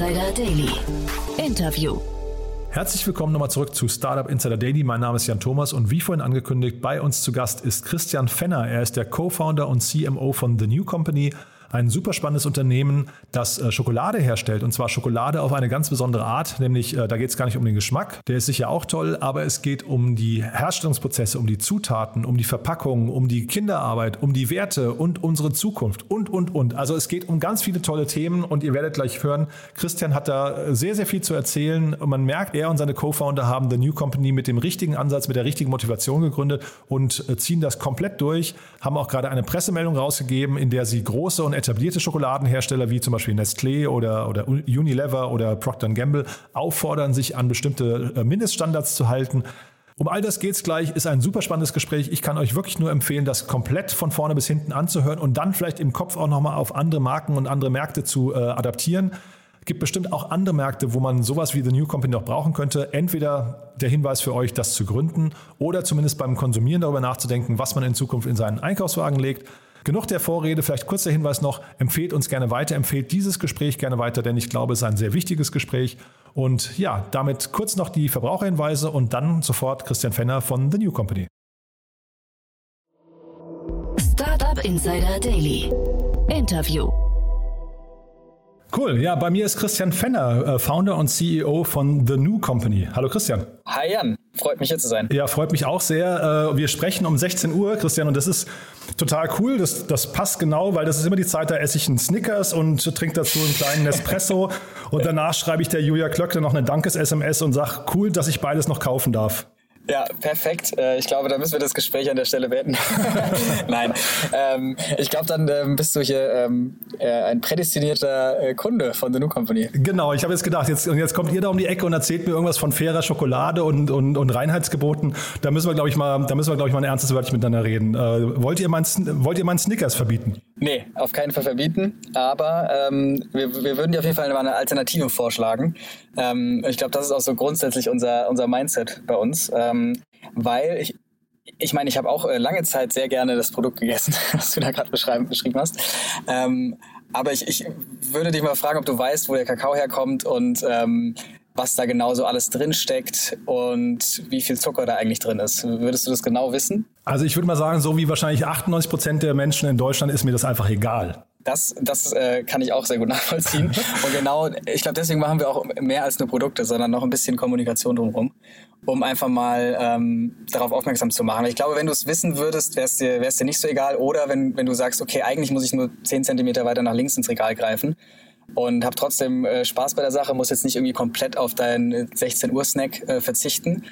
Insider Daily. Interview. Herzlich willkommen nochmal zurück zu Startup Insider Daily. Mein Name ist Jan Thomas und wie vorhin angekündigt, bei uns zu Gast ist Christian Fenner. Er ist der Co-Founder und CMO von The New Company, ein super spannendes Unternehmen, das äh, Schokolade herstellt. Und zwar Schokolade auf eine ganz besondere Art, nämlich äh, da geht es gar nicht um den Geschmack, der ist sicher auch toll, aber es geht um die Herstellungsprozesse, um die Zutaten, um die Verpackung, um die Kinderarbeit, um die Werte und unsere Zukunft und, und, und. Also es geht um ganz viele tolle Themen und ihr werdet gleich hören, Christian hat da sehr, sehr viel zu erzählen. Und man merkt, er und seine Co-Founder haben The New Company mit dem richtigen Ansatz, mit der richtigen Motivation gegründet und äh, ziehen das komplett durch, haben auch gerade eine Pressemeldung rausgegeben, in der sie große und etablierte Schokoladenhersteller wie zum Beispiel Nestlé oder, oder Unilever oder Procter Gamble auffordern, sich an bestimmte äh, Mindeststandards zu halten. Um all das geht's gleich, ist ein super spannendes Gespräch. Ich kann euch wirklich nur empfehlen, das komplett von vorne bis hinten anzuhören und dann vielleicht im Kopf auch nochmal auf andere Marken und andere Märkte zu äh, adaptieren. Es gibt bestimmt auch andere Märkte, wo man sowas wie The New Company noch brauchen könnte. Entweder der Hinweis für euch, das zu gründen oder zumindest beim Konsumieren darüber nachzudenken, was man in Zukunft in seinen Einkaufswagen legt. Genug der Vorrede, vielleicht kurz der Hinweis noch, empfehlt uns gerne weiter, empfehlt dieses Gespräch gerne weiter, denn ich glaube, es ist ein sehr wichtiges Gespräch. Und ja, damit kurz noch die Verbraucherhinweise und dann sofort Christian Fenner von The New Company. Startup Insider Daily. Interview. Cool. Ja, bei mir ist Christian Fenner, äh, Founder und CEO von The New Company. Hallo Christian. Hi Jan, freut mich hier zu sein. Ja, freut mich auch sehr. Äh, wir sprechen um 16 Uhr, Christian, und das ist total cool. Das, das passt genau, weil das ist immer die Zeit, da esse ich einen Snickers und trinke dazu einen kleinen Nespresso. und danach schreibe ich der Julia Klöckner noch eine Dankes-SMS und sage, cool, dass ich beides noch kaufen darf. Ja, perfekt. Äh, ich glaube, da müssen wir das Gespräch an der Stelle beenden. Nein, ähm, ich glaube, dann ähm, bist du hier ähm, äh, ein prädestinierter äh, Kunde von The New Company. Genau, ich habe jetzt gedacht, jetzt, jetzt kommt ihr da um die Ecke und erzählt mir irgendwas von fairer Schokolade und, und, und Reinheitsgeboten. Da müssen wir, glaube ich, mal, da müssen wir, glaube ich, mal ein ernstes Wörtchen miteinander reden. Wollt ihr meinen wollt ihr meinen Snickers verbieten? Nee, auf keinen Fall verbieten. Aber ähm, wir, wir würden dir auf jeden Fall eine Alternative vorschlagen. Ähm, ich glaube, das ist auch so grundsätzlich unser, unser Mindset bei uns. Ähm, weil ich, ich meine, ich habe auch äh, lange Zeit sehr gerne das Produkt gegessen, was du da gerade beschrieben hast. Ähm, aber ich, ich würde dich mal fragen, ob du weißt, wo der Kakao herkommt und ähm, was da genau so alles drin steckt und wie viel Zucker da eigentlich drin ist. Würdest du das genau wissen? Also ich würde mal sagen, so wie wahrscheinlich 98 Prozent der Menschen in Deutschland ist mir das einfach egal. Das, das äh, kann ich auch sehr gut nachvollziehen. Und genau, ich glaube, deswegen machen wir auch mehr als nur Produkte, sondern noch ein bisschen Kommunikation drumherum, um einfach mal ähm, darauf aufmerksam zu machen. Ich glaube, wenn du es wissen würdest, wäre es dir, wär's dir nicht so egal. Oder wenn, wenn du sagst, okay, eigentlich muss ich nur 10 Zentimeter weiter nach links ins Regal greifen, und habe trotzdem äh, Spaß bei der Sache, muss jetzt nicht irgendwie komplett auf deinen 16 Uhr Snack äh, verzichten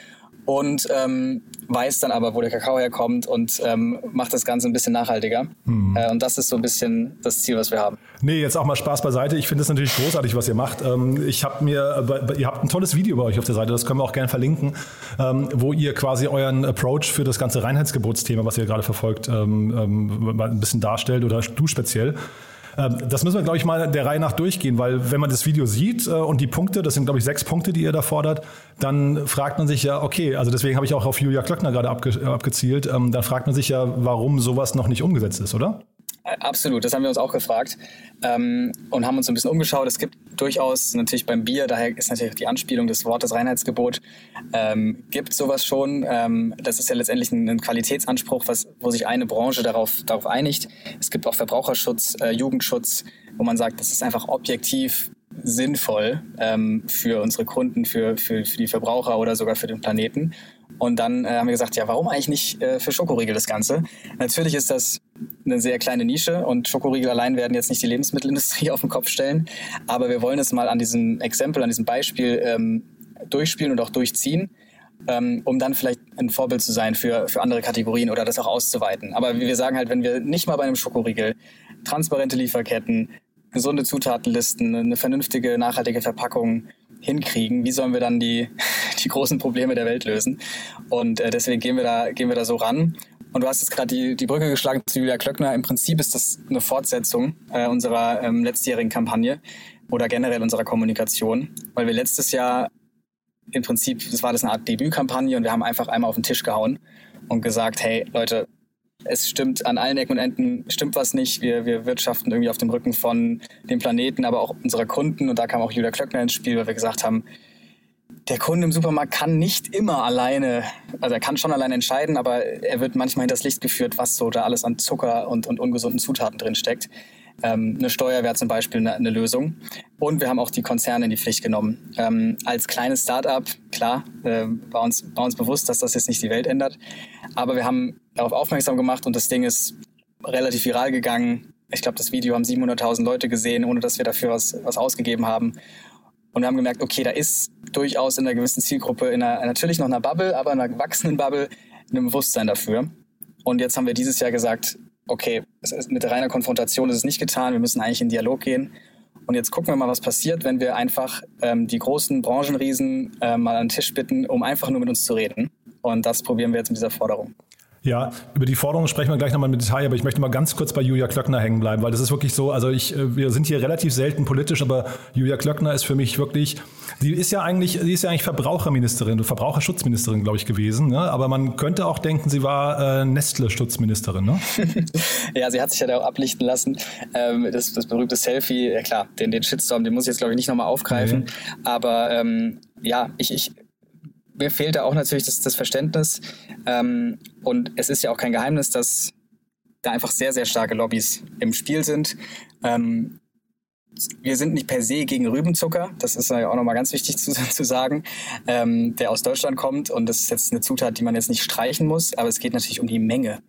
und ähm, weiß dann aber, wo der Kakao herkommt und ähm, macht das Ganze ein bisschen nachhaltiger. Hm. Äh, und das ist so ein bisschen das Ziel, was wir haben. Nee, jetzt auch mal Spaß beiseite. Ich finde es natürlich großartig, was ihr macht. Ähm, ich habe mir, ihr habt ein tolles Video bei euch auf der Seite, das können wir auch gerne verlinken, ähm, wo ihr quasi euren Approach für das ganze Reinheitsgebotsthema, was ihr gerade verfolgt, ähm, ähm, ein bisschen darstellt oder du speziell. Ähm, das müssen wir, glaube ich, mal der Reihe nach durchgehen, weil wenn man das Video sieht äh, und die Punkte, das sind, glaube ich, sechs Punkte, die ihr da fordert, dann fragt man sich ja, okay, also deswegen habe ich auch auf Julia Klöckner gerade abge abgezielt, ähm, dann fragt man sich ja, warum sowas noch nicht umgesetzt ist, oder? Absolut, das haben wir uns auch gefragt ähm, und haben uns ein bisschen umgeschaut. Es gibt durchaus natürlich beim Bier, daher ist natürlich die Anspielung des Wortes Reinheitsgebot, ähm, gibt sowas schon. Ähm, das ist ja letztendlich ein, ein Qualitätsanspruch, was, wo sich eine Branche darauf, darauf einigt. Es gibt auch Verbraucherschutz, äh, Jugendschutz, wo man sagt, das ist einfach objektiv sinnvoll ähm, für unsere Kunden, für, für, für die Verbraucher oder sogar für den Planeten. Und dann äh, haben wir gesagt, ja, warum eigentlich nicht äh, für Schokoriegel das Ganze? Natürlich ist das eine sehr kleine Nische und Schokoriegel allein werden jetzt nicht die Lebensmittelindustrie auf den Kopf stellen. Aber wir wollen es mal an diesem Exempel, an diesem Beispiel ähm, durchspielen und auch durchziehen, ähm, um dann vielleicht ein Vorbild zu sein für, für andere Kategorien oder das auch auszuweiten. Aber wir sagen halt, wenn wir nicht mal bei einem Schokoriegel transparente Lieferketten, gesunde Zutatenlisten, eine vernünftige, nachhaltige Verpackung hinkriegen, wie sollen wir dann die, die großen Probleme der Welt lösen? Und äh, deswegen gehen wir da, gehen wir da so ran. Und du hast jetzt gerade die, die Brücke geschlagen zu Julia Klöckner. Im Prinzip ist das eine Fortsetzung äh, unserer ähm, letztjährigen Kampagne oder generell unserer Kommunikation, weil wir letztes Jahr im Prinzip, das war das eine Art Debütkampagne und wir haben einfach einmal auf den Tisch gehauen und gesagt, hey Leute, es stimmt an allen Ecken und Enden, stimmt was nicht. Wir, wir wirtschaften irgendwie auf dem Rücken von dem Planeten, aber auch unserer Kunden. Und da kam auch Julia Klöckner ins Spiel, weil wir gesagt haben, der Kunde im Supermarkt kann nicht immer alleine, also er kann schon alleine entscheiden, aber er wird manchmal hinters Licht geführt, was so da alles an Zucker und, und ungesunden Zutaten drin steckt. Ähm, eine Steuer wäre zum Beispiel eine, eine, Lösung. Und wir haben auch die Konzerne in die Pflicht genommen. Ähm, als kleines Start-up, klar, äh, war, uns, war uns bewusst, dass das jetzt nicht die Welt ändert. Aber wir haben darauf aufmerksam gemacht und das Ding ist relativ viral gegangen. Ich glaube, das Video haben 700.000 Leute gesehen, ohne dass wir dafür was, was ausgegeben haben. Und wir haben gemerkt, okay, da ist durchaus in einer gewissen Zielgruppe, in einer, natürlich noch einer Bubble, aber in einer wachsenden Bubble, ein Bewusstsein dafür. Und jetzt haben wir dieses Jahr gesagt, okay, mit reiner Konfrontation ist es nicht getan, wir müssen eigentlich in Dialog gehen. Und jetzt gucken wir mal, was passiert, wenn wir einfach ähm, die großen Branchenriesen äh, mal an den Tisch bitten, um einfach nur mit uns zu reden. Und das probieren wir jetzt mit dieser Forderung. Ja, über die Forderungen sprechen wir gleich nochmal im Detail, aber ich möchte mal ganz kurz bei Julia Klöckner hängen bleiben, weil das ist wirklich so, also ich, äh, wir sind hier relativ selten politisch, aber Julia Klöckner ist für mich wirklich, die ist ja eigentlich, sie ist ja eigentlich Verbraucherministerin, Verbraucherschutzministerin, glaube ich, gewesen, ne? aber man könnte auch denken, sie war äh, Nestle-Schutzministerin, ne? ja, sie hat sich ja da auch ablichten lassen. Ähm, das, das berühmte Selfie, ja klar, den, den Shitstorm, den muss ich jetzt, glaube ich, nicht nochmal aufgreifen, nee. aber ähm, ja, ich, ich mir fehlt da auch natürlich das, das Verständnis. Ähm, und es ist ja auch kein Geheimnis, dass da einfach sehr, sehr starke Lobbys im Spiel sind. Ähm, wir sind nicht per se gegen Rübenzucker, das ist ja auch nochmal ganz wichtig zu, zu sagen, ähm, der aus Deutschland kommt und das ist jetzt eine Zutat, die man jetzt nicht streichen muss, aber es geht natürlich um die Menge.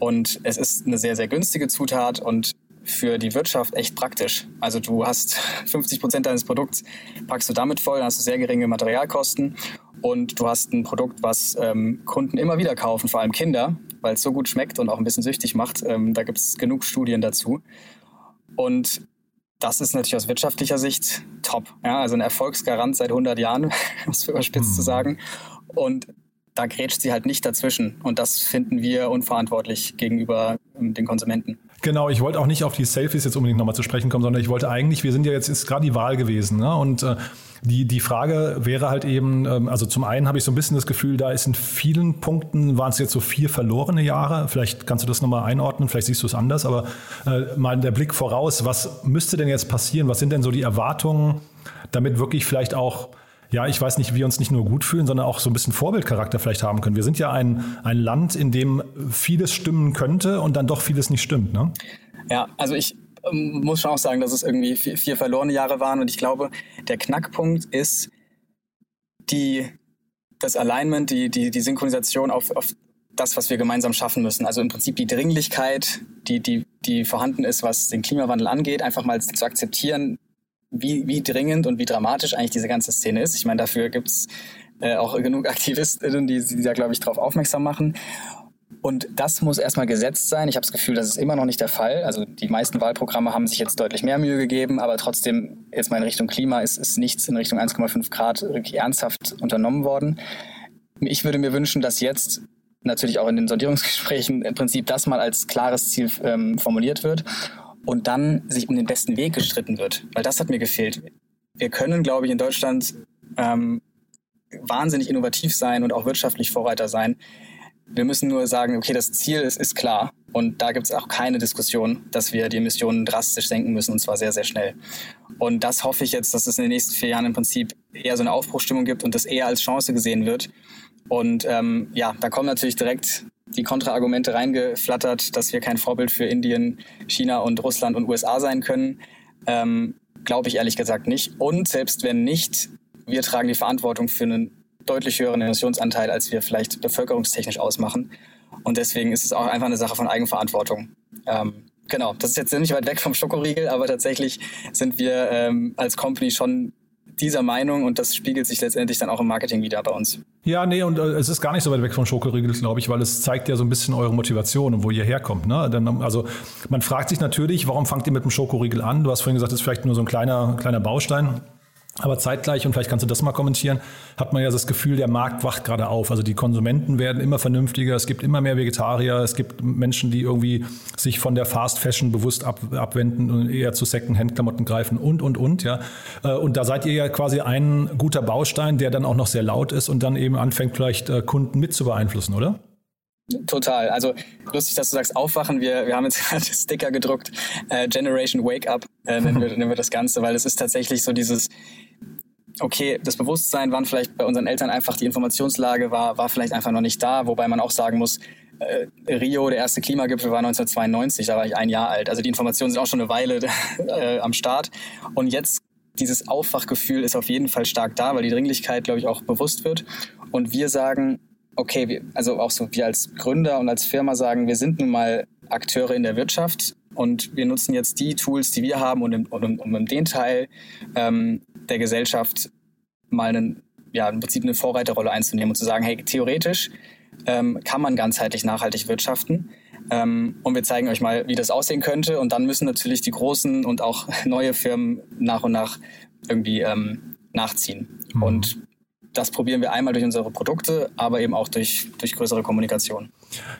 Und es ist eine sehr, sehr günstige Zutat und für die Wirtschaft echt praktisch. Also du hast 50 Prozent deines Produkts, packst du damit voll, dann hast du sehr geringe Materialkosten und du hast ein Produkt, was ähm, Kunden immer wieder kaufen, vor allem Kinder, weil es so gut schmeckt und auch ein bisschen süchtig macht. Ähm, da gibt es genug Studien dazu. Und das ist natürlich aus wirtschaftlicher Sicht top. Ja, also ein Erfolgsgarant seit 100 Jahren, um es überspitzt mhm. zu sagen. Und da grätscht sie halt nicht dazwischen. Und das finden wir unverantwortlich gegenüber den Konsumenten. Genau, ich wollte auch nicht auf die Selfies jetzt unbedingt nochmal zu sprechen kommen, sondern ich wollte eigentlich, wir sind ja jetzt, ist gerade die Wahl gewesen, ne? und äh, die, die Frage wäre halt eben, ähm, also zum einen habe ich so ein bisschen das Gefühl, da ist in vielen Punkten, waren es jetzt so vier verlorene Jahre, vielleicht kannst du das nochmal einordnen, vielleicht siehst du es anders, aber äh, mal der Blick voraus, was müsste denn jetzt passieren, was sind denn so die Erwartungen, damit wirklich vielleicht auch ja, ich weiß nicht, wir uns nicht nur gut fühlen, sondern auch so ein bisschen Vorbildcharakter vielleicht haben können. Wir sind ja ein, ein Land, in dem vieles stimmen könnte und dann doch vieles nicht stimmt. Ne? Ja, also ich ähm, muss schon auch sagen, dass es irgendwie vier, vier verlorene Jahre waren und ich glaube, der Knackpunkt ist die, das Alignment, die, die, die Synchronisation auf, auf das, was wir gemeinsam schaffen müssen. Also im Prinzip die Dringlichkeit, die, die, die vorhanden ist, was den Klimawandel angeht, einfach mal zu akzeptieren, wie, wie dringend und wie dramatisch eigentlich diese ganze Szene ist. Ich meine, dafür gibt's äh, auch genug Aktivistinnen, die, die da, glaube ich, darauf aufmerksam machen. Und das muss erstmal gesetzt sein. Ich habe das Gefühl, das ist immer noch nicht der Fall. Also die meisten Wahlprogramme haben sich jetzt deutlich mehr Mühe gegeben, aber trotzdem, jetzt mal in Richtung Klima, ist, ist nichts in Richtung 1,5 Grad ernsthaft unternommen worden. Ich würde mir wünschen, dass jetzt natürlich auch in den Sondierungsgesprächen im Prinzip das mal als klares Ziel ähm, formuliert wird und dann sich um den besten Weg gestritten wird. Weil das hat mir gefehlt. Wir können, glaube ich, in Deutschland ähm, wahnsinnig innovativ sein und auch wirtschaftlich Vorreiter sein. Wir müssen nur sagen, okay, das Ziel ist, ist klar. Und da gibt es auch keine Diskussion, dass wir die Emissionen drastisch senken müssen und zwar sehr, sehr schnell. Und das hoffe ich jetzt, dass es in den nächsten vier Jahren im Prinzip eher so eine Aufbruchstimmung gibt und das eher als Chance gesehen wird. Und ähm, ja, da kommen natürlich direkt die Kontraargumente reingeflattert, dass wir kein Vorbild für Indien, China und Russland und USA sein können. Ähm, Glaube ich ehrlich gesagt nicht. Und selbst wenn nicht, wir tragen die Verantwortung für einen deutlich höheren Emissionsanteil, als wir vielleicht bevölkerungstechnisch ausmachen. Und deswegen ist es auch einfach eine Sache von Eigenverantwortung. Ähm, genau, das ist jetzt nicht weit weg vom Schokoriegel, aber tatsächlich sind wir ähm, als Company schon dieser Meinung und das spiegelt sich letztendlich dann auch im Marketing wieder bei uns. Ja, nee, und äh, es ist gar nicht so weit weg vom Schokoriegel, glaube ich, weil es zeigt ja so ein bisschen eure Motivation und wo ihr herkommt. Ne? Denn, also man fragt sich natürlich, warum fangt ihr mit dem Schokoriegel an? Du hast vorhin gesagt, das ist vielleicht nur so ein kleiner, kleiner Baustein. Aber zeitgleich, und vielleicht kannst du das mal kommentieren, hat man ja das Gefühl, der Markt wacht gerade auf. Also die Konsumenten werden immer vernünftiger, es gibt immer mehr Vegetarier, es gibt Menschen, die irgendwie sich von der Fast Fashion bewusst ab, abwenden und eher zu Second-Hand-Klamotten greifen und, und, und. Ja. Äh, und da seid ihr ja quasi ein guter Baustein, der dann auch noch sehr laut ist und dann eben anfängt, vielleicht äh, Kunden mit zu beeinflussen, oder? Total. Also lustig, dass du sagst, aufwachen. Wir, wir haben jetzt gerade Sticker gedruckt. Äh, Generation Wake Up äh, nennen, wir, nennen wir das Ganze, weil es ist tatsächlich so dieses, okay, das Bewusstsein waren vielleicht bei unseren Eltern einfach, die Informationslage war, war vielleicht einfach noch nicht da, wobei man auch sagen muss, äh, Rio, der erste Klimagipfel war 1992, da war ich ein Jahr alt. Also die Informationen sind auch schon eine Weile äh, am Start. Und jetzt dieses Aufwachgefühl ist auf jeden Fall stark da, weil die Dringlichkeit, glaube ich, auch bewusst wird. Und wir sagen, okay, wir, also auch so wir als Gründer und als Firma sagen, wir sind nun mal Akteure in der Wirtschaft und wir nutzen jetzt die Tools, die wir haben, um, um, um in den Teil ähm, der Gesellschaft mal einen, ja, im Prinzip eine Vorreiterrolle einzunehmen und zu sagen, hey, theoretisch ähm, kann man ganzheitlich nachhaltig wirtschaften. Ähm, und wir zeigen euch mal, wie das aussehen könnte. Und dann müssen natürlich die großen und auch neue Firmen nach und nach irgendwie ähm, nachziehen. Mhm. Und das probieren wir einmal durch unsere Produkte, aber eben auch durch, durch größere Kommunikation.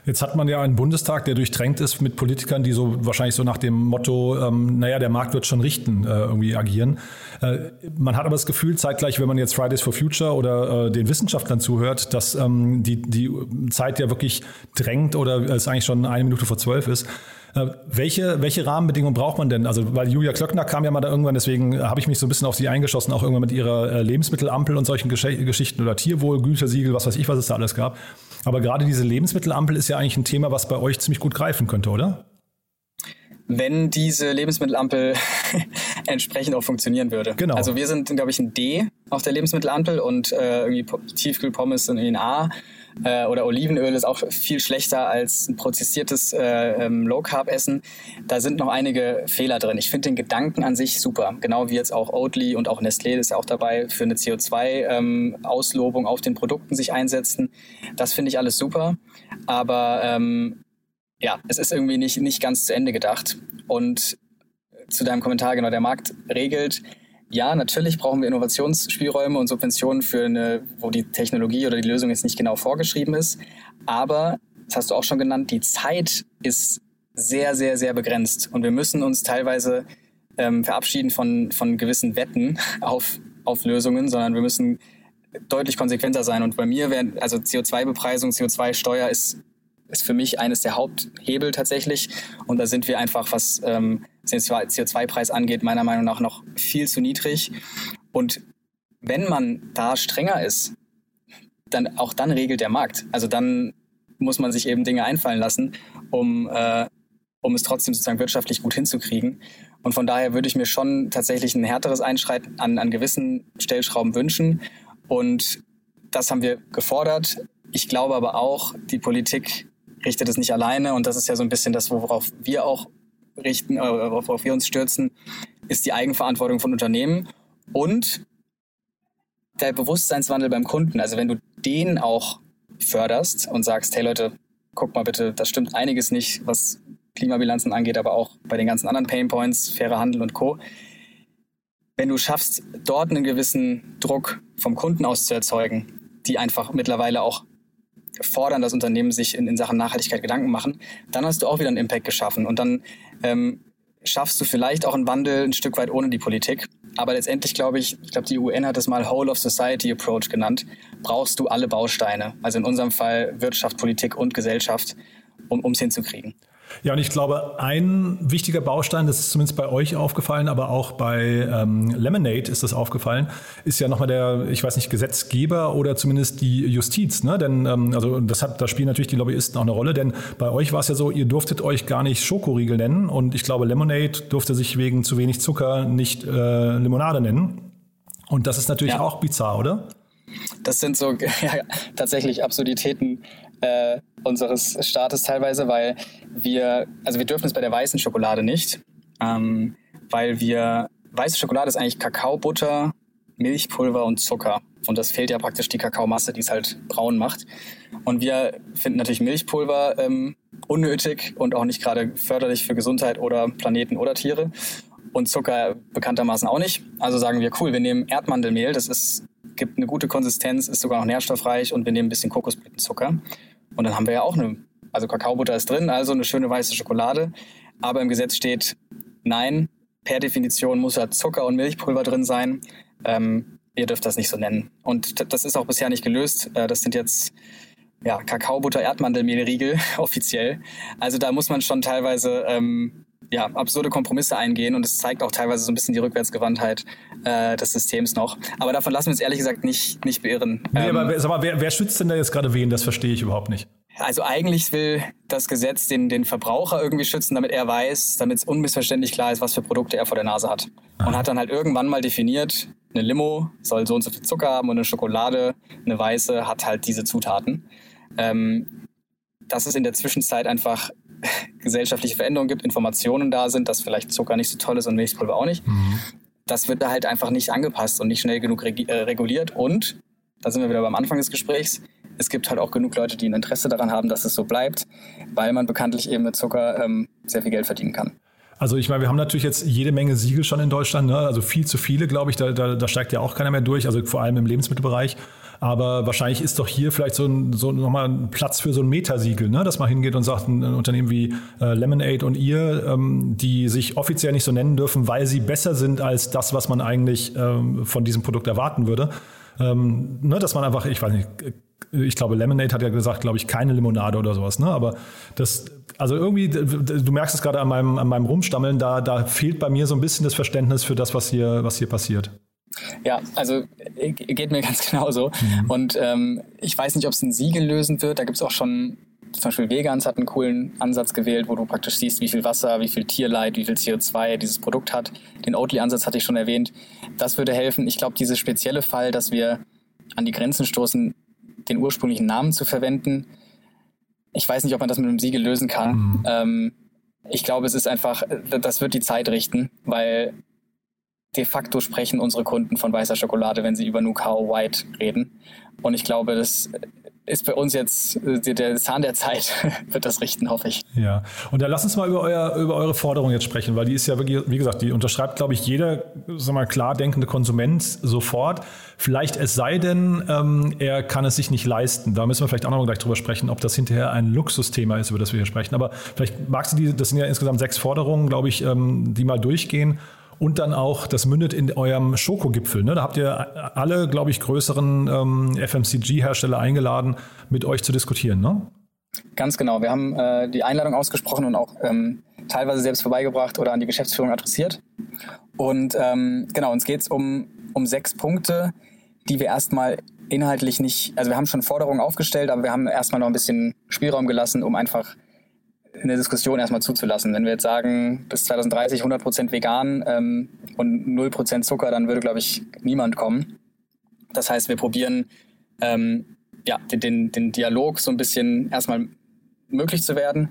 Jetzt hat man ja einen Bundestag, der durchtränkt ist mit Politikern, die so wahrscheinlich so nach dem Motto, ähm, naja, der Markt wird schon richten, äh, irgendwie agieren. Äh, man hat aber das Gefühl, zeitgleich, wenn man jetzt Fridays for Future oder äh, den Wissenschaftlern zuhört, dass ähm, die, die Zeit ja wirklich drängt oder es eigentlich schon eine Minute vor zwölf ist. Äh, welche, welche Rahmenbedingungen braucht man denn? Also, weil Julia Klöckner kam ja mal da irgendwann, deswegen habe ich mich so ein bisschen auf sie eingeschossen, auch irgendwann mit ihrer äh, Lebensmittelampel und solchen Gesch Geschichten oder Tierwohl, was weiß ich, was es da alles gab. Aber gerade diese Lebensmittelampel ist ja eigentlich ein Thema, was bei euch ziemlich gut greifen könnte, oder? wenn diese Lebensmittelampel entsprechend auch funktionieren würde. Genau. Also wir sind, glaube ich, ein D auf der Lebensmittelampel und äh, irgendwie Tiefkühlpommes sind in A äh, oder Olivenöl ist auch viel schlechter als ein prozessiertes äh, ähm, Low-Carb-Essen. Da sind noch einige Fehler drin. Ich finde den Gedanken an sich super. Genau wie jetzt auch Oatly und auch Nestlé ist ja auch dabei, für eine CO2-Auslobung ähm, auf den Produkten sich einsetzen. Das finde ich alles super. Aber ähm, ja, es ist irgendwie nicht, nicht ganz zu Ende gedacht. Und zu deinem Kommentar, genau, der Markt regelt, ja, natürlich brauchen wir Innovationsspielräume und Subventionen für eine, wo die Technologie oder die Lösung jetzt nicht genau vorgeschrieben ist. Aber, das hast du auch schon genannt, die Zeit ist sehr, sehr, sehr begrenzt. Und wir müssen uns teilweise ähm, verabschieden von, von gewissen Wetten auf, auf Lösungen, sondern wir müssen deutlich konsequenter sein. Und bei mir wäre, also CO2-Bepreisung, CO2-Steuer ist ist für mich eines der Haupthebel tatsächlich. Und da sind wir einfach, was ähm, CO2-Preis angeht, meiner Meinung nach noch viel zu niedrig. Und wenn man da strenger ist, dann auch dann regelt der Markt. Also dann muss man sich eben Dinge einfallen lassen, um, äh, um es trotzdem sozusagen wirtschaftlich gut hinzukriegen. Und von daher würde ich mir schon tatsächlich ein härteres Einschreiten an, an gewissen Stellschrauben wünschen. Und das haben wir gefordert. Ich glaube aber auch, die Politik richtet es nicht alleine und das ist ja so ein bisschen das, worauf wir auch richten, äh, worauf wir uns stürzen, ist die Eigenverantwortung von Unternehmen und der Bewusstseinswandel beim Kunden. Also wenn du den auch förderst und sagst, hey Leute, guck mal bitte, das stimmt einiges nicht, was Klimabilanzen angeht, aber auch bei den ganzen anderen Painpoints, fairer Handel und Co. Wenn du schaffst, dort einen gewissen Druck vom Kunden aus zu erzeugen, die einfach mittlerweile auch fordern, dass Unternehmen sich in, in Sachen Nachhaltigkeit Gedanken machen, dann hast du auch wieder einen Impact geschaffen. Und dann ähm, schaffst du vielleicht auch einen Wandel ein Stück weit ohne die Politik. Aber letztendlich glaube ich, ich glaube, die UN hat es mal Whole of Society Approach genannt, brauchst du alle Bausteine. Also in unserem Fall Wirtschaft, Politik und Gesellschaft, um es hinzukriegen. Ja, und ich glaube, ein wichtiger Baustein, das ist zumindest bei euch aufgefallen, aber auch bei ähm, Lemonade ist das aufgefallen, ist ja nochmal der, ich weiß nicht, Gesetzgeber oder zumindest die Justiz. Ne? Denn ähm, also das hat, da spielen natürlich die Lobbyisten auch eine Rolle, denn bei euch war es ja so, ihr durftet euch gar nicht Schokoriegel nennen und ich glaube, Lemonade durfte sich wegen zu wenig Zucker nicht äh, Limonade nennen. Und das ist natürlich ja. auch bizarr, oder? Das sind so ja, tatsächlich Absurditäten, äh, unseres Staates teilweise, weil wir, also wir dürfen es bei der weißen Schokolade nicht, ähm, weil wir, weiße Schokolade ist eigentlich Kakaobutter, Milchpulver und Zucker. Und das fehlt ja praktisch die Kakaomasse, die es halt braun macht. Und wir finden natürlich Milchpulver ähm, unnötig und auch nicht gerade förderlich für Gesundheit oder Planeten oder Tiere. Und Zucker bekanntermaßen auch nicht. Also sagen wir, cool, wir nehmen Erdmandelmehl, das ist, gibt eine gute Konsistenz, ist sogar noch nährstoffreich und wir nehmen ein bisschen Kokosblütenzucker. Und dann haben wir ja auch eine, also Kakaobutter ist drin, also eine schöne weiße Schokolade. Aber im Gesetz steht, nein, per Definition muss da Zucker und Milchpulver drin sein. Ähm, ihr dürft das nicht so nennen. Und das ist auch bisher nicht gelöst. Äh, das sind jetzt ja, Kakaobutter-Erdmandelmehlriegel offiziell. Also da muss man schon teilweise ähm, ja, absurde Kompromisse eingehen und es zeigt auch teilweise so ein bisschen die Rückwärtsgewandtheit äh, des Systems noch. Aber davon lassen wir uns ehrlich gesagt nicht, nicht beirren. Nee, ähm, aber sag mal, wer, wer schützt denn da jetzt gerade wen? Das verstehe ich überhaupt nicht. Also eigentlich will das Gesetz den, den Verbraucher irgendwie schützen, damit er weiß, damit es unmissverständlich klar ist, was für Produkte er vor der Nase hat. Aha. Und hat dann halt irgendwann mal definiert, eine Limo soll so und so viel Zucker haben und eine Schokolade, eine weiße, hat halt diese Zutaten. Ähm, dass es in der Zwischenzeit einfach gesellschaftliche Veränderungen gibt, Informationen da sind, dass vielleicht Zucker nicht so toll ist und Milchpulver auch nicht. Mhm. Das wird da halt einfach nicht angepasst und nicht schnell genug reg äh, reguliert. Und, da sind wir wieder beim Anfang des Gesprächs, es gibt halt auch genug Leute, die ein Interesse daran haben, dass es so bleibt, weil man bekanntlich eben mit Zucker ähm, sehr viel Geld verdienen kann. Also ich meine, wir haben natürlich jetzt jede Menge Siegel schon in Deutschland, ne? also viel zu viele, glaube ich, da, da, da steigt ja auch keiner mehr durch, also vor allem im Lebensmittelbereich. Aber wahrscheinlich ist doch hier vielleicht so, ein, so nochmal ein Platz für so ein Metasiegel, ne? dass man hingeht und sagt, ein Unternehmen wie äh, Lemonade und ihr, ähm, die sich offiziell nicht so nennen dürfen, weil sie besser sind als das, was man eigentlich ähm, von diesem Produkt erwarten würde. Ähm, ne, dass man einfach, ich weiß nicht, ich glaube, Lemonade hat ja gesagt, glaube ich, keine Limonade oder sowas. Ne? Aber das, also irgendwie, du merkst es gerade an meinem, an meinem Rumstammeln, da, da fehlt bei mir so ein bisschen das Verständnis für das, was hier, was hier passiert. Ja, also äh, geht mir ganz genauso. Mhm. Und ähm, ich weiß nicht, ob es ein Siegel lösen wird. Da gibt es auch schon, zum Beispiel Vegans hat einen coolen Ansatz gewählt, wo du praktisch siehst, wie viel Wasser, wie viel Tierleid, wie viel CO2 dieses Produkt hat. Den Oatly-Ansatz hatte ich schon erwähnt. Das würde helfen. Ich glaube, dieser spezielle Fall, dass wir an die Grenzen stoßen, den ursprünglichen Namen zu verwenden, ich weiß nicht, ob man das mit einem Siegel lösen kann. Mhm. Ähm, ich glaube, es ist einfach, äh, das wird die Zeit richten, weil de facto sprechen unsere Kunden von weißer Schokolade, wenn sie über Nucao White reden. Und ich glaube, das ist bei uns jetzt äh, der Zahn der Zeit, wird das richten, hoffe ich. Ja, und dann lass uns mal über, euer, über eure Forderung jetzt sprechen, weil die ist ja wirklich, wie gesagt, die unterschreibt, glaube ich, jeder sag mal, klar denkende Konsument sofort. Vielleicht es sei denn, ähm, er kann es sich nicht leisten. Da müssen wir vielleicht auch noch mal gleich drüber sprechen, ob das hinterher ein Luxusthema ist, über das wir hier sprechen. Aber vielleicht magst du die, das sind ja insgesamt sechs Forderungen, glaube ich, ähm, die mal durchgehen und dann auch, das mündet in eurem Schokogipfel. Ne? Da habt ihr alle, glaube ich, größeren ähm, FMCG-Hersteller eingeladen, mit euch zu diskutieren. Ne? Ganz genau. Wir haben äh, die Einladung ausgesprochen und auch ähm, teilweise selbst vorbeigebracht oder an die Geschäftsführung adressiert. Und ähm, genau, uns geht es um, um sechs Punkte, die wir erstmal inhaltlich nicht, also wir haben schon Forderungen aufgestellt, aber wir haben erstmal noch ein bisschen Spielraum gelassen, um einfach in der Diskussion erstmal zuzulassen. Wenn wir jetzt sagen, bis 2030 100 Prozent vegan ähm, und 0 Prozent Zucker, dann würde, glaube ich, niemand kommen. Das heißt, wir probieren ähm, ja, den, den Dialog so ein bisschen erstmal möglich zu werden.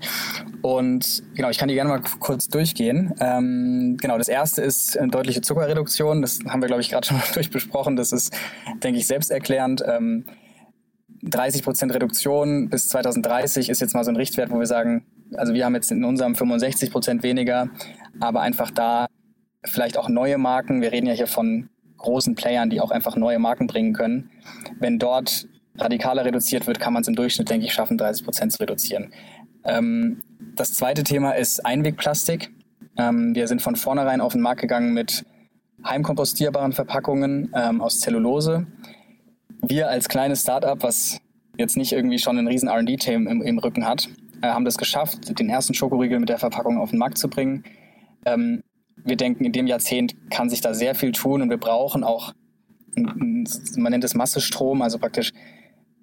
Und genau, ich kann die gerne mal kurz durchgehen. Ähm, genau, das erste ist eine deutliche Zuckerreduktion. Das haben wir, glaube ich, gerade schon durchbesprochen. Das ist, denke ich, selbsterklärend. Ähm, 30 Prozent Reduktion bis 2030 ist jetzt mal so ein Richtwert, wo wir sagen, also wir haben jetzt in unserem 65 Prozent weniger, aber einfach da vielleicht auch neue Marken. Wir reden ja hier von großen Playern, die auch einfach neue Marken bringen können. Wenn dort radikaler reduziert wird, kann man es im Durchschnitt, denke ich, schaffen, 30 Prozent zu reduzieren. Ähm, das zweite Thema ist Einwegplastik. Ähm, wir sind von vornherein auf den Markt gegangen mit heimkompostierbaren Verpackungen ähm, aus Zellulose. Wir als kleines Startup, was jetzt nicht irgendwie schon einen riesen R&D-Team im, im Rücken hat, haben das geschafft, den ersten Schokoriegel mit der Verpackung auf den Markt zu bringen. Ähm, wir denken, in dem Jahrzehnt kann sich da sehr viel tun und wir brauchen auch, man nennt es Massestrom, also praktisch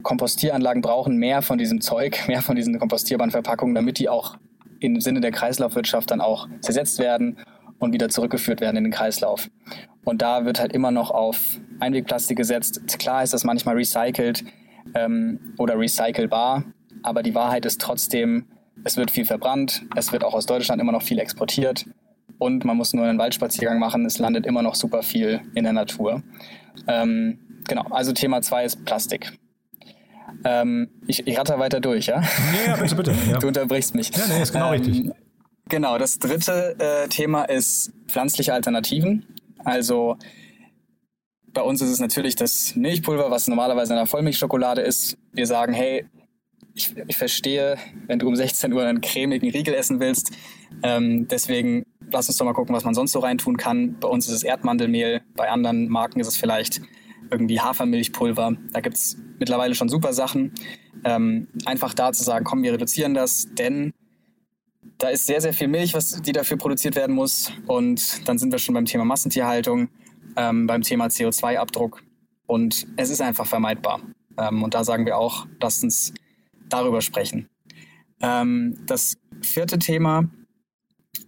Kompostieranlagen brauchen mehr von diesem Zeug, mehr von diesen kompostierbaren Verpackungen, damit die auch im Sinne der Kreislaufwirtschaft dann auch zersetzt werden und wieder zurückgeführt werden in den Kreislauf. Und da wird halt immer noch auf Einwegplastik gesetzt. Klar ist das manchmal recycelt ähm, oder recycelbar, aber die Wahrheit ist trotzdem, es wird viel verbrannt, es wird auch aus Deutschland immer noch viel exportiert und man muss nur einen Waldspaziergang machen, es landet immer noch super viel in der Natur. Ähm, genau, also Thema 2 ist Plastik. Ähm, ich, ich ratter weiter durch, ja? Ja, bitte, bitte. Ja. Du unterbrichst mich. Ja, nee, ist genau ähm, richtig. Genau, das dritte äh, Thema ist pflanzliche Alternativen. Also bei uns ist es natürlich das Milchpulver, was normalerweise in einer Vollmilchschokolade ist. Wir sagen, hey, ich, ich, verstehe, wenn du um 16 Uhr einen cremigen Riegel essen willst. Ähm, deswegen lass uns doch mal gucken, was man sonst so reintun kann. Bei uns ist es Erdmandelmehl, bei anderen Marken ist es vielleicht irgendwie Hafermilchpulver. Da gibt es mittlerweile schon super Sachen. Ähm, einfach da zu sagen, komm, wir reduzieren das, denn da ist sehr, sehr viel Milch, was, die dafür produziert werden muss. Und dann sind wir schon beim Thema Massentierhaltung, ähm, beim Thema CO2-Abdruck. Und es ist einfach vermeidbar. Ähm, und da sagen wir auch, lasst uns darüber sprechen. Ähm, das vierte Thema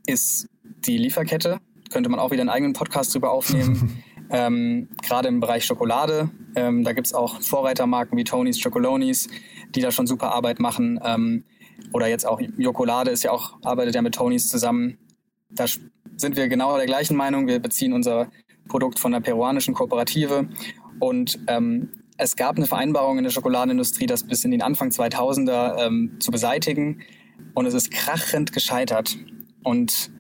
ist die Lieferkette. Könnte man auch wieder einen eigenen Podcast drüber aufnehmen. ähm, Gerade im Bereich Schokolade. Ähm, da gibt es auch Vorreitermarken wie Tony's Chocolonis, die da schon super Arbeit machen. Ähm, oder jetzt auch Jokolade ist ja auch, arbeitet ja mit Tony's zusammen. Da sind wir genau der gleichen Meinung. Wir beziehen unser Produkt von der peruanischen Kooperative. Und ähm, es gab eine Vereinbarung in der Schokoladenindustrie, das bis in den Anfang 2000er ähm, zu beseitigen. Und es ist krachend gescheitert. Und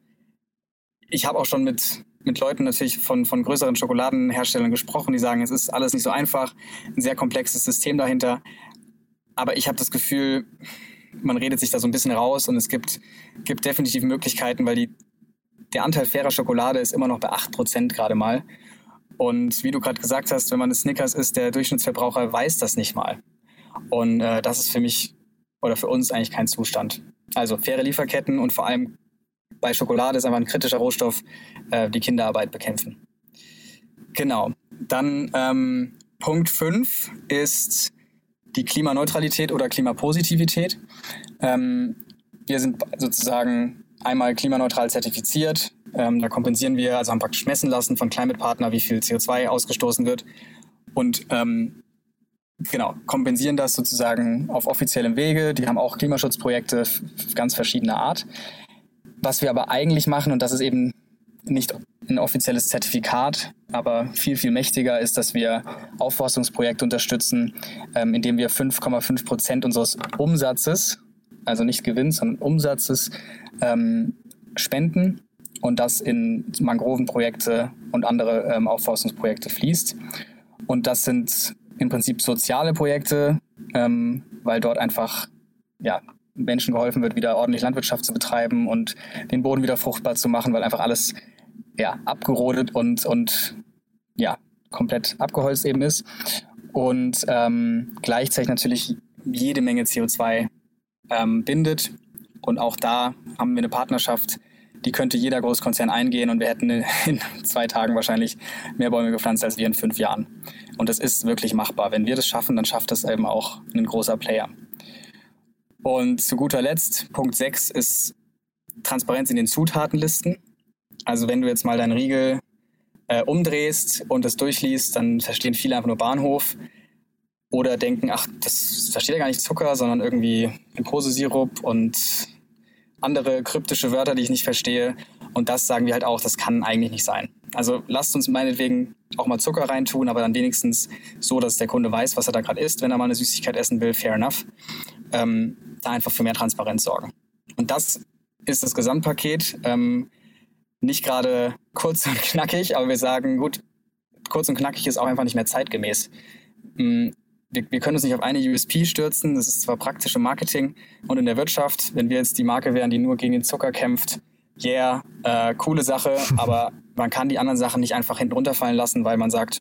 ich habe auch schon mit, mit Leuten natürlich von, von größeren Schokoladenherstellern gesprochen, die sagen, es ist alles nicht so einfach, ein sehr komplexes System dahinter. Aber ich habe das Gefühl, man redet sich da so ein bisschen raus und es gibt, gibt definitiv Möglichkeiten, weil die, der Anteil fairer Schokolade ist immer noch bei 8% gerade mal. Und wie du gerade gesagt hast, wenn man eine Snickers isst, der Durchschnittsverbraucher weiß das nicht mal. Und äh, das ist für mich oder für uns eigentlich kein Zustand. Also faire Lieferketten und vor allem bei Schokolade ist einfach ein kritischer Rohstoff, äh, die Kinderarbeit bekämpfen. Genau. Dann ähm, Punkt 5 ist die Klimaneutralität oder Klimapositivität. Ähm, wir sind sozusagen einmal klimaneutral zertifiziert. Ähm, da kompensieren wir, also haben praktisch messen lassen von Climate Partner, wie viel CO2 ausgestoßen wird. Und ähm, genau, kompensieren das sozusagen auf offiziellem Wege. Die haben auch Klimaschutzprojekte ganz verschiedener Art. Was wir aber eigentlich machen, und das ist eben nicht ein offizielles Zertifikat, aber viel, viel mächtiger ist, dass wir Aufforstungsprojekte unterstützen, ähm, indem wir 5,5 Prozent unseres Umsatzes, also nicht Gewinns, sondern Umsatzes, ähm, spenden und das in Mangrovenprojekte und andere ähm, Aufforstungsprojekte fließt. Und das sind im Prinzip soziale Projekte, ähm, weil dort einfach ja, Menschen geholfen wird, wieder ordentlich Landwirtschaft zu betreiben und den Boden wieder fruchtbar zu machen, weil einfach alles ja, abgerodet und, und ja, komplett abgeholzt eben ist. Und ähm, gleichzeitig natürlich jede Menge CO2 ähm, bindet. Und auch da haben wir eine Partnerschaft, die könnte jeder Großkonzern eingehen und wir hätten in zwei Tagen wahrscheinlich mehr Bäume gepflanzt als wir in fünf Jahren. Und das ist wirklich machbar. Wenn wir das schaffen, dann schafft das eben auch ein großer Player. Und zu guter Letzt, Punkt 6 ist Transparenz in den Zutatenlisten. Also wenn du jetzt mal deinen Riegel äh, umdrehst und es durchliest, dann verstehen viele einfach nur Bahnhof oder denken, ach, das versteht ja gar nicht Zucker, sondern irgendwie Glucosesirup und andere kryptische Wörter, die ich nicht verstehe. Und das sagen wir halt auch, das kann eigentlich nicht sein. Also lasst uns meinetwegen auch mal Zucker reintun, aber dann wenigstens so, dass der Kunde weiß, was er da gerade isst, wenn er mal eine Süßigkeit essen will, fair enough. Ähm, da einfach für mehr Transparenz sorgen. Und das ist das Gesamtpaket. Ähm, nicht gerade kurz und knackig, aber wir sagen, gut, kurz und knackig ist auch einfach nicht mehr zeitgemäß. Wir, wir, können uns nicht auf eine USP stürzen. Das ist zwar praktisch im Marketing und in der Wirtschaft. Wenn wir jetzt die Marke wären, die nur gegen den Zucker kämpft, yeah, äh, coole Sache, aber man kann die anderen Sachen nicht einfach hinten runterfallen lassen, weil man sagt,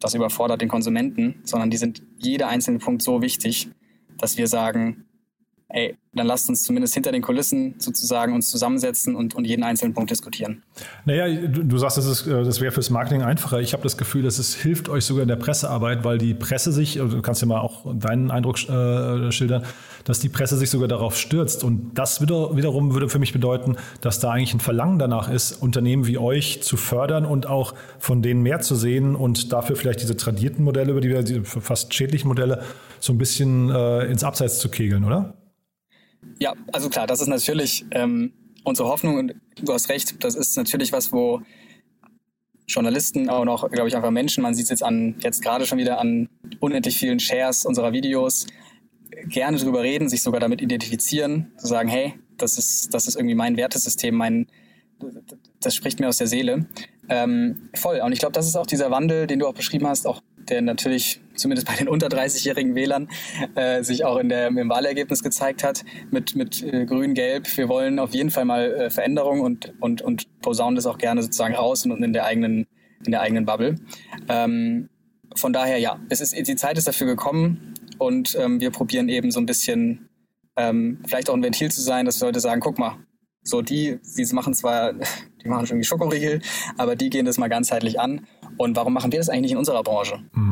das überfordert den Konsumenten, sondern die sind jeder einzelne Punkt so wichtig, dass wir sagen, ey, dann lasst uns zumindest hinter den Kulissen sozusagen uns zusammensetzen und, und jeden einzelnen Punkt diskutieren. Naja, du, du sagst, das, ist, äh, das wäre fürs Marketing einfacher. Ich habe das Gefühl, dass es hilft euch sogar in der Pressearbeit, weil die Presse sich, also du kannst ja mal auch deinen Eindruck äh, schildern, dass die Presse sich sogar darauf stürzt. Und das wieder, wiederum würde für mich bedeuten, dass da eigentlich ein Verlangen danach ist, Unternehmen wie euch zu fördern und auch von denen mehr zu sehen und dafür vielleicht diese tradierten Modelle, über die wir, die fast schädlichen Modelle, so ein bisschen äh, ins Abseits zu kegeln, oder? Ja, also klar, das ist natürlich ähm, unsere Hoffnung und du hast recht, das ist natürlich was, wo Journalisten, aber auch, glaube ich, einfach Menschen, man sieht es jetzt an, jetzt gerade schon wieder an unendlich vielen Shares unserer Videos, gerne drüber reden, sich sogar damit identifizieren, zu sagen, hey, das ist, das ist irgendwie mein Wertesystem, mein, das spricht mir aus der Seele. Ähm, voll. Und ich glaube, das ist auch dieser Wandel, den du auch beschrieben hast, auch der natürlich zumindest bei den unter 30-jährigen Wählern äh, sich auch in der, im Wahlergebnis gezeigt hat, mit, mit äh, Grün-Gelb. Wir wollen auf jeden Fall mal äh, Veränderung und, und, und posaunen das auch gerne sozusagen raus und in der eigenen, in der eigenen Bubble. Ähm, von daher, ja, es ist, die Zeit ist dafür gekommen. und ähm, wir probieren eben so ein bisschen ähm, vielleicht auch ein Ventil zu sein, dass Leute sagen, guck mal, so die, die machen zwar, die machen schon irgendwie Schokoriegel, aber die gehen das mal ganzheitlich an. Und warum machen wir das eigentlich nicht in unserer Branche? Mhm.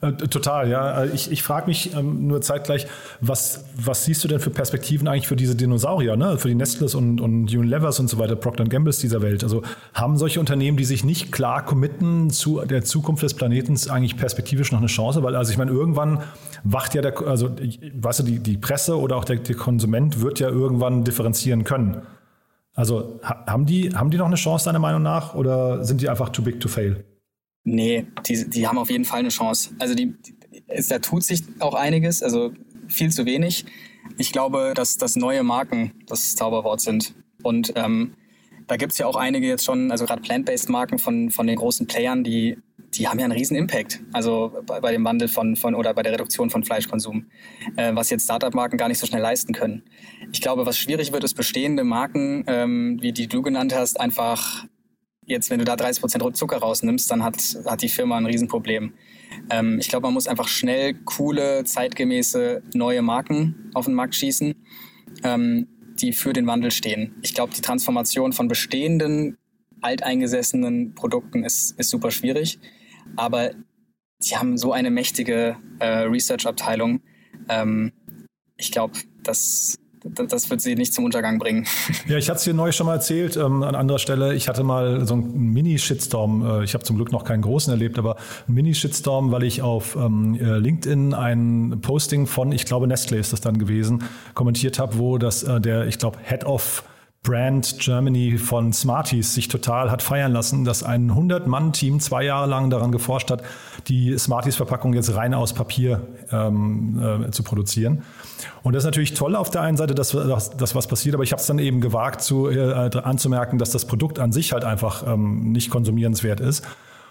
Äh, total, ja. Äh, ich, ich frage mich ähm, nur zeitgleich, was, was siehst du denn für Perspektiven eigentlich für diese Dinosaurier, ne? für die Nestles und, und Unilevers und so weiter, Procter Gambles dieser Welt? Also haben solche Unternehmen, die sich nicht klar committen zu der Zukunft des Planetens, eigentlich perspektivisch noch eine Chance? Weil, also ich meine, irgendwann wacht ja der, also weißt du, die, die Presse oder auch der, der Konsument wird ja irgendwann differenzieren können. Also haben die, haben die noch eine Chance, deiner Meinung nach, oder sind die einfach too big to fail? Nee, die, die haben auf jeden Fall eine Chance. Also die, die da tut sich auch einiges, also viel zu wenig. Ich glaube, dass, dass neue Marken das Zauberwort sind. Und ähm, da gibt's ja auch einige jetzt schon, also gerade plant-based Marken von, von den großen Playern, die, die haben ja einen riesen Impact. Also bei, bei dem Wandel von, von oder bei der Reduktion von Fleischkonsum, äh, was jetzt Startup-Marken gar nicht so schnell leisten können. Ich glaube, was schwierig wird, ist bestehende Marken, ähm, wie die du genannt hast, einfach jetzt, wenn du da 30 Prozent Zucker rausnimmst, dann hat, hat die Firma ein Riesenproblem. Ähm, ich glaube, man muss einfach schnell coole, zeitgemäße neue Marken auf den Markt schießen, ähm, die für den Wandel stehen. Ich glaube, die Transformation von bestehenden, alteingesessenen Produkten ist, ist super schwierig, aber sie haben so eine mächtige äh, Research-Abteilung. Ähm, ich glaube, das das wird sie nicht zum Untergang bringen. Ja, ich hatte es hier neu schon mal erzählt ähm, an anderer Stelle. Ich hatte mal so einen Mini-Shitstorm. Äh, ich habe zum Glück noch keinen großen erlebt, aber einen Mini-Shitstorm, weil ich auf ähm, äh, LinkedIn ein Posting von, ich glaube Nestle ist das dann gewesen, kommentiert habe, wo das äh, der, ich glaube, Head of Brand Germany von Smarties sich total hat feiern lassen, dass ein 100-Mann-Team zwei Jahre lang daran geforscht hat, die Smarties-Verpackung jetzt rein aus Papier ähm, äh, zu produzieren. Und das ist natürlich toll auf der einen Seite, dass, dass, dass was passiert, aber ich habe es dann eben gewagt zu, äh, anzumerken, dass das Produkt an sich halt einfach ähm, nicht konsumierenswert ist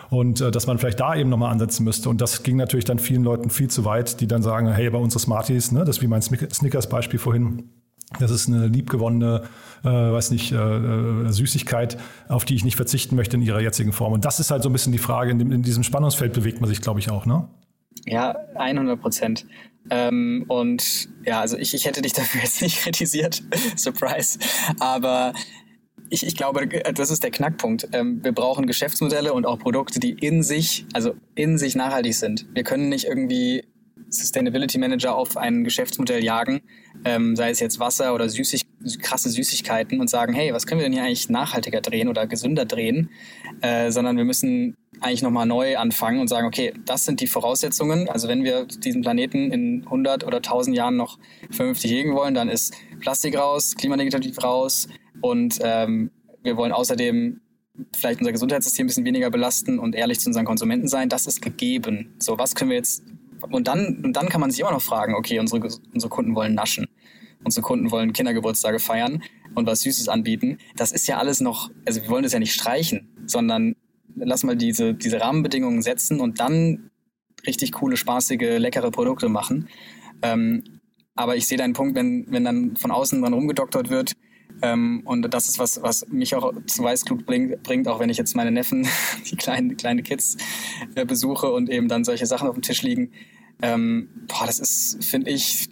und äh, dass man vielleicht da eben nochmal ansetzen müsste. Und das ging natürlich dann vielen Leuten viel zu weit, die dann sagen, hey, bei unsere Smarties, ne, das ist wie mein Snickers-Beispiel vorhin, das ist eine liebgewonnene, äh, weiß nicht, äh, äh, Süßigkeit, auf die ich nicht verzichten möchte in ihrer jetzigen Form. Und das ist halt so ein bisschen die Frage, in, dem, in diesem Spannungsfeld bewegt man sich, glaube ich, auch, ne? Ja, 100 Prozent. Ähm, und ja, also ich, ich hätte dich dafür jetzt nicht kritisiert, Surprise. Aber ich, ich glaube, das ist der Knackpunkt. Ähm, wir brauchen Geschäftsmodelle und auch Produkte, die in sich, also in sich nachhaltig sind. Wir können nicht irgendwie Sustainability Manager auf ein Geschäftsmodell jagen, ähm, sei es jetzt Wasser oder Süßig krasse Süßigkeiten und sagen, hey, was können wir denn hier eigentlich nachhaltiger drehen oder gesünder drehen, äh, sondern wir müssen eigentlich nochmal neu anfangen und sagen, okay, das sind die Voraussetzungen. Also wenn wir diesen Planeten in 100 oder 1000 Jahren noch vernünftig hegen wollen, dann ist Plastik raus, klimanegativ raus und ähm, wir wollen außerdem vielleicht unser Gesundheitssystem ein bisschen weniger belasten und ehrlich zu unseren Konsumenten sein. Das ist gegeben. So, was können wir jetzt und dann, und dann kann man sich immer noch fragen, okay, unsere, unsere Kunden wollen naschen. Unsere Kunden wollen Kindergeburtstage feiern und was Süßes anbieten. Das ist ja alles noch, also wir wollen das ja nicht streichen, sondern lass mal diese, diese Rahmenbedingungen setzen und dann richtig coole, spaßige, leckere Produkte machen. Ähm, aber ich sehe deinen Punkt, wenn, wenn dann von außen dran rumgedoktert wird, ähm, und das ist was, was mich auch zu Weißglut bringt, bringt, auch wenn ich jetzt meine Neffen, die kleinen, kleine Kids äh, besuche und eben dann solche Sachen auf dem Tisch liegen. Ähm, boah, das ist, finde ich,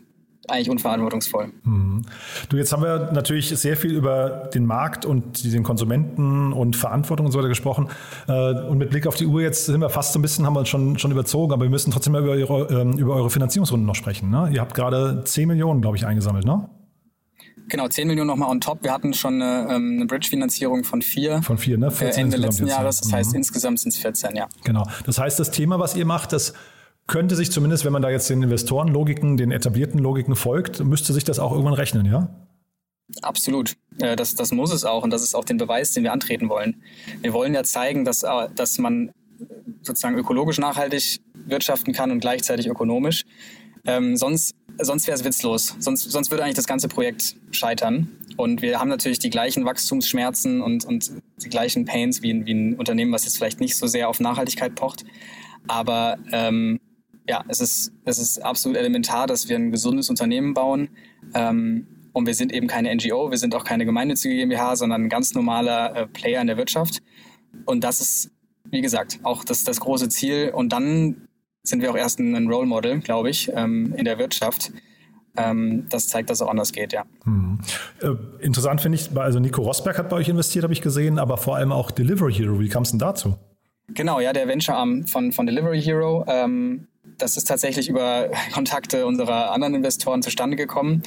eigentlich unverantwortungsvoll. Mhm. Du, jetzt haben wir natürlich sehr viel über den Markt und den Konsumenten und Verantwortung und so weiter gesprochen. Äh, und mit Blick auf die Uhr jetzt sind wir fast so ein bisschen, haben wir uns schon, schon überzogen, aber wir müssen trotzdem mal über eure, ähm, über eure Finanzierungsrunden noch sprechen. Ne? Ihr habt gerade 10 Millionen, glaube ich, eingesammelt, ne? Genau, 10 Millionen nochmal on top. Wir hatten schon eine, ähm, eine Bridge-Finanzierung von vier. Von vier, ne? 14 äh, Ende letzten Jahres. Das heißt, mhm. insgesamt sind es 14, ja. Genau. Das heißt, das Thema, was ihr macht, das könnte sich zumindest, wenn man da jetzt den Investorenlogiken, den etablierten Logiken folgt, müsste sich das auch irgendwann rechnen, ja? Absolut. Äh, das, das muss es auch und das ist auch den Beweis, den wir antreten wollen. Wir wollen ja zeigen, dass, äh, dass man sozusagen ökologisch nachhaltig wirtschaften kann und gleichzeitig ökonomisch. Ähm, sonst sonst wäre es witzlos. Sonst, sonst würde eigentlich das ganze Projekt scheitern. Und wir haben natürlich die gleichen Wachstumsschmerzen und, und die gleichen Pains wie, wie ein Unternehmen, was jetzt vielleicht nicht so sehr auf Nachhaltigkeit pocht. Aber ähm, ja, es ist, es ist absolut elementar, dass wir ein gesundes Unternehmen bauen. Ähm, und wir sind eben keine NGO, wir sind auch keine gemeinnützige GmbH, sondern ein ganz normaler äh, Player in der Wirtschaft. Und das ist, wie gesagt, auch das, das große Ziel. Und dann sind wir auch erst ein Role Model, glaube ich, ähm, in der Wirtschaft. Ähm, das zeigt, dass es auch anders geht, ja. Hm. Äh, interessant finde ich, also Nico Rosberg hat bei euch investiert, habe ich gesehen, aber vor allem auch Delivery Hero. Wie kam es denn dazu? Genau, ja, der Venture-Arm von, von Delivery Hero. Ähm, das ist tatsächlich über Kontakte unserer anderen Investoren zustande gekommen.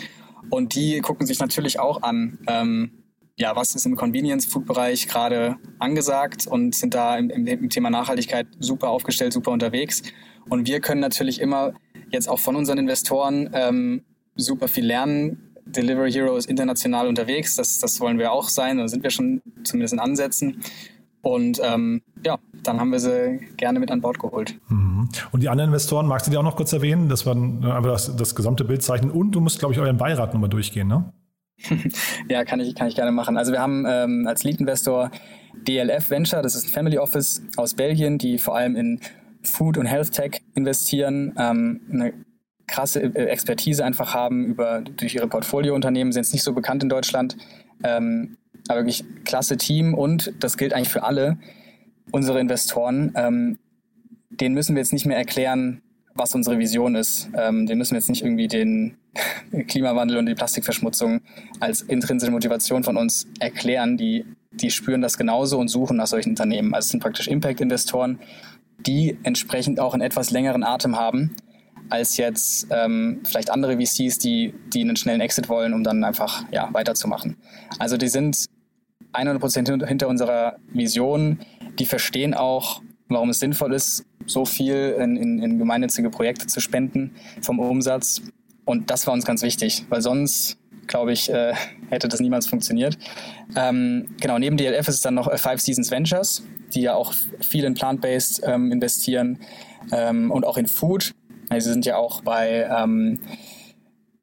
Und die gucken sich natürlich auch an, ähm, ja, was ist im Convenience-Food-Bereich gerade angesagt und sind da im, im, Thema Nachhaltigkeit super aufgestellt, super unterwegs. Und wir können natürlich immer jetzt auch von unseren Investoren ähm, super viel lernen. Delivery Hero ist international unterwegs, das, das wollen wir auch sein, da sind wir schon zumindest in Ansätzen. Und ähm, ja, dann haben wir sie gerne mit an Bord geholt. Mhm. Und die anderen Investoren, magst du die auch noch kurz erwähnen? Das war einfach das, das gesamte Bild zeichnen. Und du musst, glaube ich, euren Beirat nochmal durchgehen, ne? ja, kann ich, kann ich gerne machen. Also wir haben ähm, als Lead-Investor DLF Venture, das ist ein Family Office aus Belgien, die vor allem in Food und Health Tech investieren, ähm, eine krasse äh, Expertise einfach haben über durch ihre Portfoliounternehmen, sind jetzt nicht so bekannt in Deutschland, ähm, aber wirklich klasse Team und das gilt eigentlich für alle unsere Investoren. Ähm, denen müssen wir jetzt nicht mehr erklären, was unsere Vision ist. Ähm, den müssen wir jetzt nicht irgendwie den Klimawandel und die Plastikverschmutzung als intrinsische Motivation von uns erklären. Die, die spüren das genauso und suchen nach solchen Unternehmen. Also es sind praktisch Impact-Investoren, die entsprechend auch einen etwas längeren Atem haben als jetzt ähm, vielleicht andere VCs, die, die einen schnellen Exit wollen, um dann einfach ja, weiterzumachen. Also die sind 100 Prozent hinter unserer Vision. Die verstehen auch, warum es sinnvoll ist, so viel in, in, in gemeinnützige Projekte zu spenden vom Umsatz. Und das war uns ganz wichtig, weil sonst, glaube ich, äh, hätte das niemals funktioniert. Ähm, genau, neben DLF ist es dann noch äh, Five Seasons Ventures, die ja auch viel in Plant-Based ähm, investieren ähm, und auch in Food. Also sie sind ja auch bei, ähm,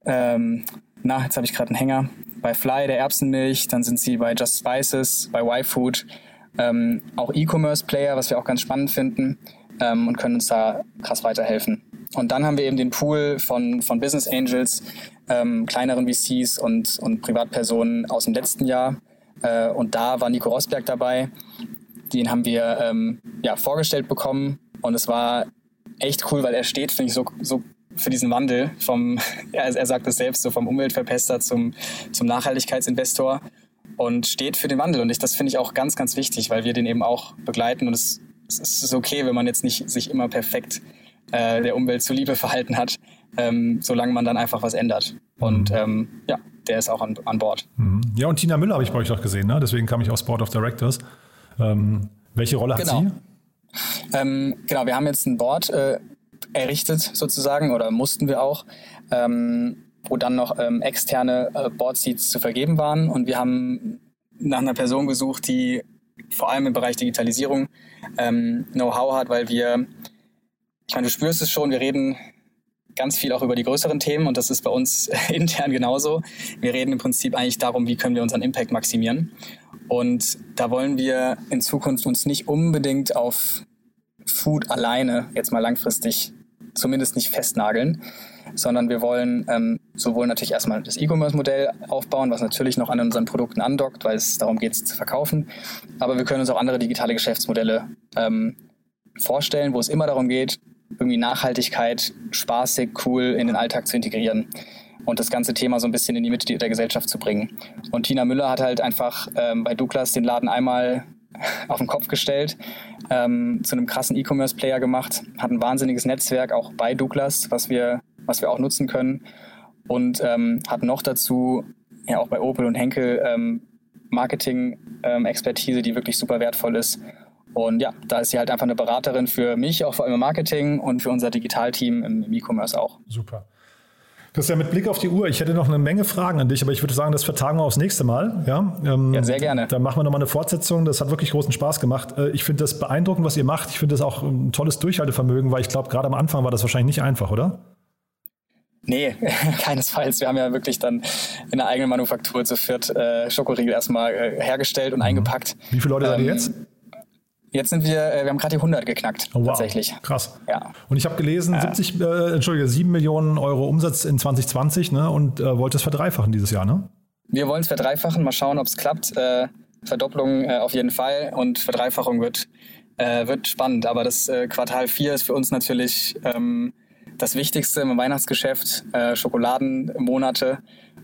ähm, na, jetzt habe ich gerade einen Hänger, bei Fly, der Erbsenmilch, dann sind sie bei Just Spices, bei Y-Food, ähm, auch E-Commerce-Player, was wir auch ganz spannend finden ähm, und können uns da krass weiterhelfen. Und dann haben wir eben den Pool von, von Business Angels, ähm, kleineren VCs und, und Privatpersonen aus dem letzten Jahr. Äh, und da war Nico Rosberg dabei. Den haben wir ähm, ja, vorgestellt bekommen und es war echt cool, weil er steht, finde ich, so, so für diesen Wandel vom, er, er sagt es selbst, so vom Umweltverpester zum, zum Nachhaltigkeitsinvestor und steht für den Wandel. Und ich, das finde ich auch ganz, ganz wichtig, weil wir den eben auch begleiten und es es ist okay, wenn man jetzt nicht sich immer perfekt äh, der Umwelt zuliebe verhalten hat, ähm, solange man dann einfach was ändert. Und mhm. ähm, ja, der ist auch an, an Bord. Mhm. Ja, und Tina Müller habe ich bei euch noch gesehen, ne? deswegen kam ich aus Board of Directors. Ähm, welche Rolle hat genau. sie? Ähm, genau, wir haben jetzt ein Board äh, errichtet sozusagen oder mussten wir auch, ähm, wo dann noch ähm, externe äh, Board-Seats zu vergeben waren. Und wir haben nach einer Person gesucht, die vor allem im Bereich Digitalisierung ähm, Know-how hat, weil wir, ich meine, du spürst es schon, wir reden ganz viel auch über die größeren Themen und das ist bei uns intern genauso. Wir reden im Prinzip eigentlich darum, wie können wir unseren Impact maximieren. Und da wollen wir in Zukunft uns nicht unbedingt auf Food alleine jetzt mal langfristig zumindest nicht festnageln, sondern wir wollen ähm, sowohl natürlich erstmal das E-Commerce-Modell aufbauen, was natürlich noch an unseren Produkten andockt, weil es darum geht, es zu verkaufen. Aber wir können uns auch andere digitale Geschäftsmodelle ähm, vorstellen, wo es immer darum geht, irgendwie Nachhaltigkeit spaßig, cool in den Alltag zu integrieren und das ganze Thema so ein bisschen in die Mitte der Gesellschaft zu bringen. Und Tina Müller hat halt einfach ähm, bei Douglas den Laden einmal auf den Kopf gestellt, ähm, zu einem krassen E-Commerce-Player gemacht, hat ein wahnsinniges Netzwerk auch bei Douglas, was wir was wir auch nutzen können. Und ähm, hat noch dazu ja auch bei Opel und Henkel ähm, Marketing-Expertise, die wirklich super wertvoll ist. Und ja, da ist sie halt einfach eine Beraterin für mich, auch vor allem im Marketing und für unser Digitalteam im E-Commerce auch. Super. Christian, mit Blick auf die Uhr, ich hätte noch eine Menge Fragen an dich, aber ich würde sagen, das vertagen wir aufs nächste Mal. Ja, ähm, ja sehr gerne. Dann machen wir nochmal eine Fortsetzung. Das hat wirklich großen Spaß gemacht. Äh, ich finde das beeindruckend, was ihr macht. Ich finde das auch ein tolles Durchhaltevermögen, weil ich glaube, gerade am Anfang war das wahrscheinlich nicht einfach, oder? Nee, keinesfalls. Wir haben ja wirklich dann in der eigenen Manufaktur zu viert äh, Schokoriegel erstmal äh, hergestellt und mhm. eingepackt. Wie viele Leute ähm, seid ihr jetzt? Jetzt sind wir, äh, wir haben gerade die 100 geknackt, oh, wow. tatsächlich. Krass. Ja. Und ich habe gelesen, 70, äh, Entschuldige, 7 Millionen Euro Umsatz in 2020 ne, und äh, wollt es verdreifachen dieses Jahr, ne? Wir wollen es verdreifachen, mal schauen, ob es klappt. Äh, Verdopplung äh, auf jeden Fall und Verdreifachung wird Äh, wird spannend, aber das äh, Quartal 4 ist für uns natürlich ähm, das Wichtigste im Weihnachtsgeschäft. Schokoladenmonate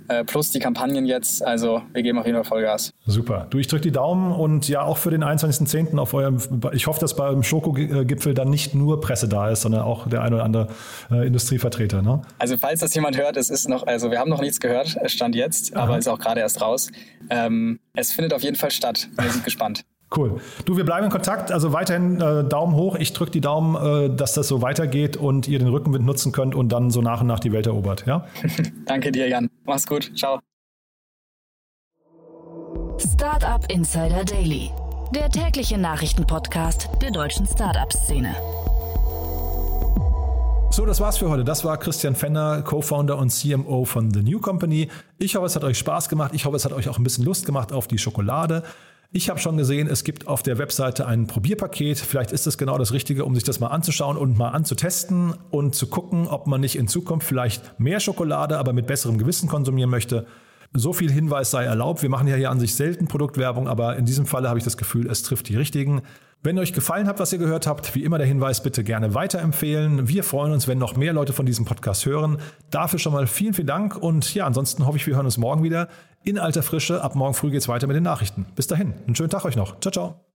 äh, plus die Kampagnen jetzt. Also wir geben auf jeden Fall Vollgas. Super. Du, ich drücke die Daumen und ja auch für den 21.10. auf eurem, ich hoffe, dass beim Schokogipfel dann nicht nur Presse da ist, sondern auch der ein oder andere äh, Industrievertreter. Ne? Also falls das jemand hört, es ist noch, also wir haben noch nichts gehört, es stand jetzt, Aha. aber ist auch gerade erst raus. Ähm, es findet auf jeden Fall statt. Wir sind gespannt. Cool. Du, wir bleiben in Kontakt. Also weiterhin äh, Daumen hoch. Ich drücke die Daumen, äh, dass das so weitergeht und ihr den Rückenwind nutzen könnt und dann so nach und nach die Welt erobert. Ja? Danke dir, Jan. Mach's gut. Ciao. Startup Insider Daily, der tägliche Nachrichtenpodcast der deutschen Startup-Szene. So, das war's für heute. Das war Christian Fenner, Co-Founder und CMO von The New Company. Ich hoffe, es hat euch Spaß gemacht. Ich hoffe, es hat euch auch ein bisschen Lust gemacht auf die Schokolade. Ich habe schon gesehen, es gibt auf der Webseite ein Probierpaket. Vielleicht ist es genau das Richtige, um sich das mal anzuschauen und mal anzutesten und zu gucken, ob man nicht in Zukunft vielleicht mehr Schokolade, aber mit besserem Gewissen konsumieren möchte. So viel Hinweis sei erlaubt. Wir machen ja hier an sich selten Produktwerbung, aber in diesem Falle habe ich das Gefühl, es trifft die richtigen. Wenn euch gefallen hat, was ihr gehört habt, wie immer der Hinweis, bitte gerne weiterempfehlen. Wir freuen uns, wenn noch mehr Leute von diesem Podcast hören. Dafür schon mal vielen, vielen Dank und ja, ansonsten hoffe ich, wir hören uns morgen wieder in alter Frische. Ab morgen früh geht es weiter mit den Nachrichten. Bis dahin, einen schönen Tag euch noch. Ciao, ciao.